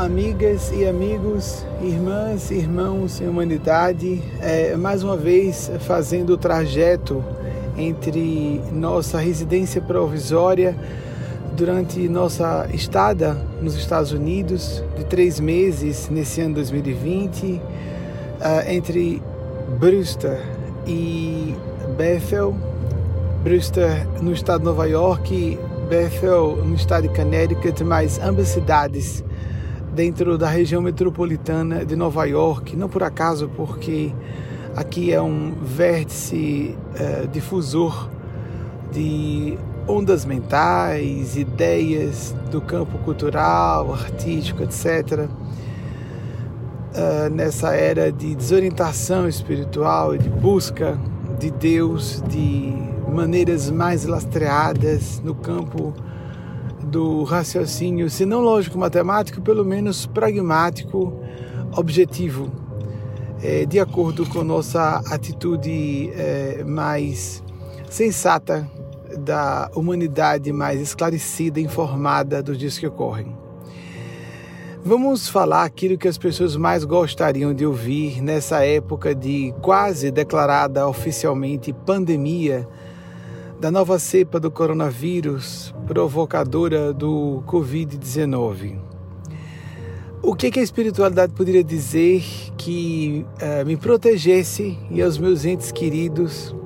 amigas e amigos, irmãs e irmãos em humanidade, é, mais uma vez fazendo o trajeto entre nossa residência provisória durante nossa estada nos Estados Unidos de três meses nesse ano 2020, uh, é, entre Brewster e Bethel, Brewster no estado de Nova York, Bethel no estado de Connecticut, mas ambas cidades dentro da região metropolitana de Nova York, não por acaso, porque aqui é um vértice uh, difusor de ondas mentais, ideias do campo cultural, artístico, etc. Eh, nessa era de desorientação espiritual e de busca de Deus de maneiras mais lastreadas no campo do raciocínio, se não lógico-matemático, pelo menos pragmático, objetivo, é, de acordo com nossa atitude é, mais sensata da humanidade mais esclarecida, informada dos dias que ocorrem. Vamos falar aquilo que as pessoas mais gostariam de ouvir nessa época de quase declarada oficialmente pandemia da nova cepa do coronavírus provocadora do Covid-19. O que, que, a espiritualidade poderia dizer que uh, me protegesse e aos meus entes queridos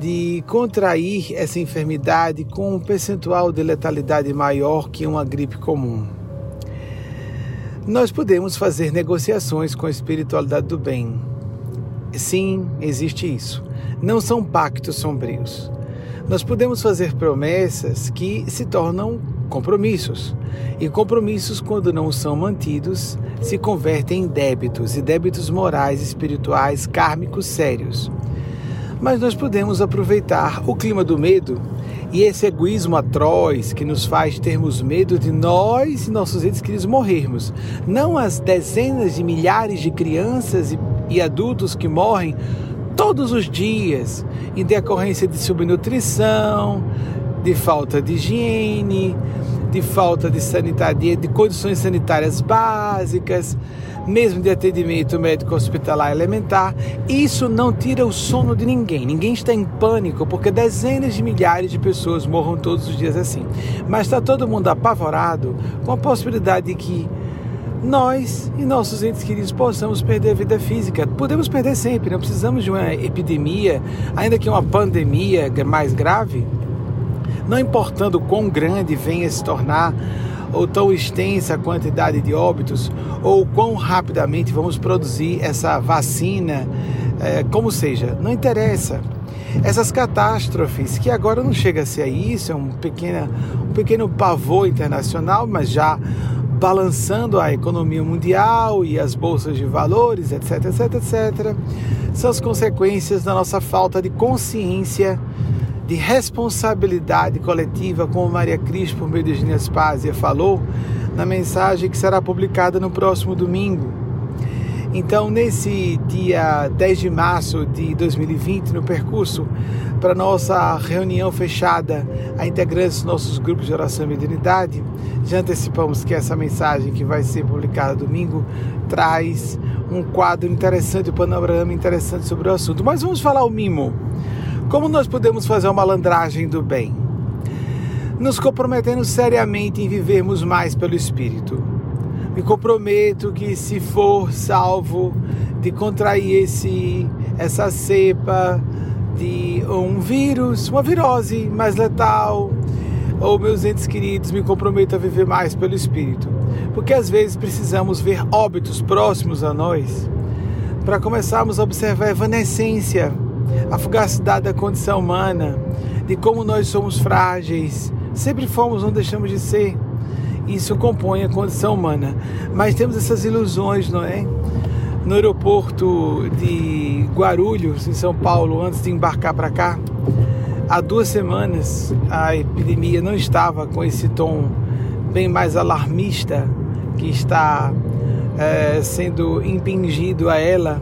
de contrair essa enfermidade com um percentual de letalidade maior que uma gripe comum? Nós podemos fazer negociações com a espiritualidade do bem. Sim, existe isso. Não são pactos sombrios nós podemos fazer promessas que se tornam compromissos. E compromissos, quando não são mantidos, se convertem em débitos, e débitos morais, espirituais, kármicos sérios. Mas nós podemos aproveitar o clima do medo e esse egoísmo atroz que nos faz termos medo de nós e nossos entes queridos morrermos. Não as dezenas de milhares de crianças e, e adultos que morrem todos os dias em decorrência de subnutrição, de falta de higiene, de falta de sanidade, de condições sanitárias básicas, mesmo de atendimento médico hospitalar elementar. Isso não tira o sono de ninguém. Ninguém está em pânico porque dezenas de milhares de pessoas morram todos os dias assim. Mas está todo mundo apavorado com a possibilidade de que nós e nossos entes queridos possamos perder a vida física. Podemos perder sempre, não precisamos de uma epidemia, ainda que uma pandemia mais grave. Não importando quão grande venha se tornar, ou tão extensa a quantidade de óbitos, ou quão rapidamente vamos produzir essa vacina, é, como seja, não interessa. Essas catástrofes, que agora não chega a ser isso, é um pequeno, um pequeno pavor internacional, mas já balançando a economia mundial e as bolsas de valores, etc, etc, etc, são as consequências da nossa falta de consciência, de responsabilidade coletiva, como Maria Cristo, por meio de Eugênia Spásia, falou na mensagem que será publicada no próximo domingo. Então, nesse dia 10 de março de 2020, no percurso para nossa reunião fechada a integrantes dos nossos grupos de oração e mediunidade, já antecipamos que essa mensagem que vai ser publicada domingo traz um quadro interessante, um panorama interessante sobre o assunto. Mas vamos falar o mimo. Como nós podemos fazer uma malandragem do bem? Nos comprometendo seriamente em vivermos mais pelo Espírito me comprometo que se for salvo de contrair esse, essa cepa de um vírus, uma virose mais letal, ou meus entes queridos, me comprometo a viver mais pelo Espírito. Porque às vezes precisamos ver óbitos próximos a nós para começarmos a observar a evanescência, a fugacidade da condição humana, de como nós somos frágeis, sempre fomos, não deixamos de ser isso compõe a condição humana. Mas temos essas ilusões, não é? No aeroporto de Guarulhos, em São Paulo, antes de embarcar para cá, há duas semanas a epidemia não estava com esse tom bem mais alarmista que está é, sendo impingido a ela.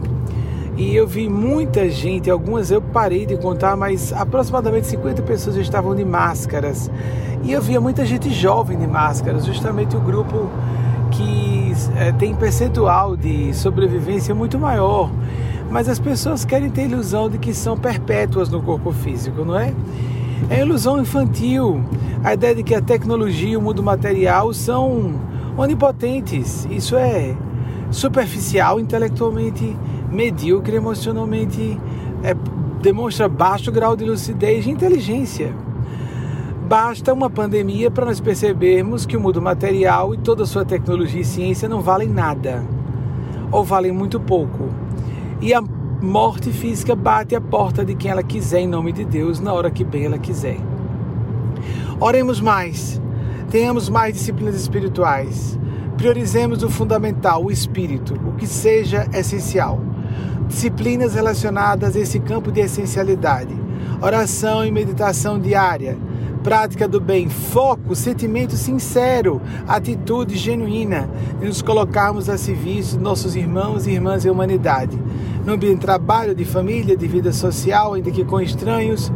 E eu vi muita gente, algumas eu parei de contar, mas aproximadamente 50 pessoas estavam de máscaras. E eu via muita gente jovem de máscaras, justamente o grupo que é, tem percentual de sobrevivência muito maior. Mas as pessoas querem ter a ilusão de que são perpétuas no corpo físico, não é? É ilusão infantil. A ideia de que a tecnologia e o mundo material são onipotentes. Isso é superficial intelectualmente medíocre emocionalmente, é, demonstra baixo grau de lucidez e inteligência. Basta uma pandemia para nós percebermos que o mundo material e toda a sua tecnologia e ciência não valem nada, ou valem muito pouco. E a morte física bate a porta de quem ela quiser, em nome de Deus, na hora que bem ela quiser. Oremos mais, tenhamos mais disciplinas espirituais, priorizemos o fundamental, o espírito, o que seja essencial disciplinas relacionadas a esse campo de essencialidade, oração e meditação diária, prática do bem, foco, sentimento sincero, atitude genuína. De nos colocarmos a serviço de nossos irmãos e irmãs e humanidade, no ambiente de trabalho, de família, de vida social, ainda que com estranhos,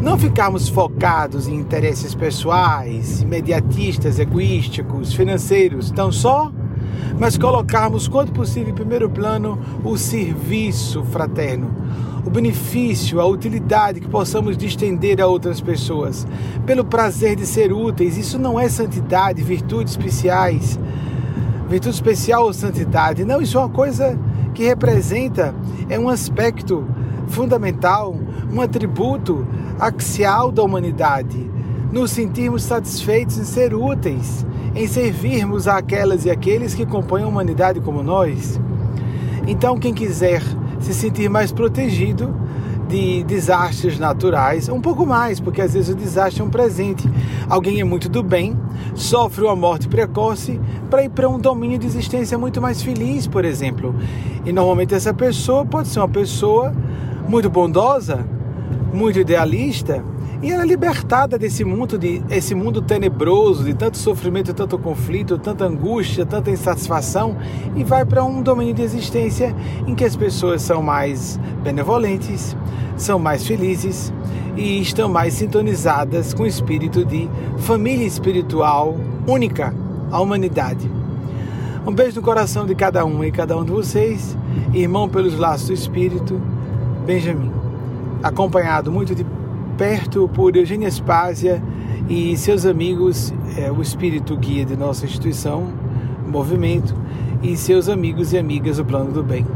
não ficarmos focados em interesses pessoais, imediatistas, egoísticos, financeiros, tão só mas colocarmos, quanto possível, em primeiro plano o serviço fraterno, o benefício, a utilidade que possamos distender a outras pessoas, pelo prazer de ser úteis. Isso não é santidade, virtudes especiais, virtude especial ou santidade. Não, isso é uma coisa que representa, é um aspecto fundamental, um atributo axial da humanidade. Nos sentirmos satisfeitos em ser úteis em servirmos àquelas e aqueles que compõem a humanidade como nós. Então, quem quiser se sentir mais protegido de desastres naturais, um pouco mais, porque às vezes o desastre é um presente. Alguém é muito do bem, sofre uma morte precoce para ir para um domínio de existência muito mais feliz, por exemplo. E normalmente essa pessoa pode ser uma pessoa muito bondosa, muito idealista, e ela é libertada desse mundo, de, esse mundo tenebroso, de tanto sofrimento, tanto conflito, tanta angústia, tanta insatisfação, e vai para um domínio de existência em que as pessoas são mais benevolentes, são mais felizes e estão mais sintonizadas com o espírito de família espiritual única, a humanidade. Um beijo no coração de cada um e cada um de vocês, irmão pelos laços do espírito, Benjamin, acompanhado muito de perto por Eugênia Spásia e seus amigos, é, o espírito guia de nossa instituição, movimento, e seus amigos e amigas do plano do bem.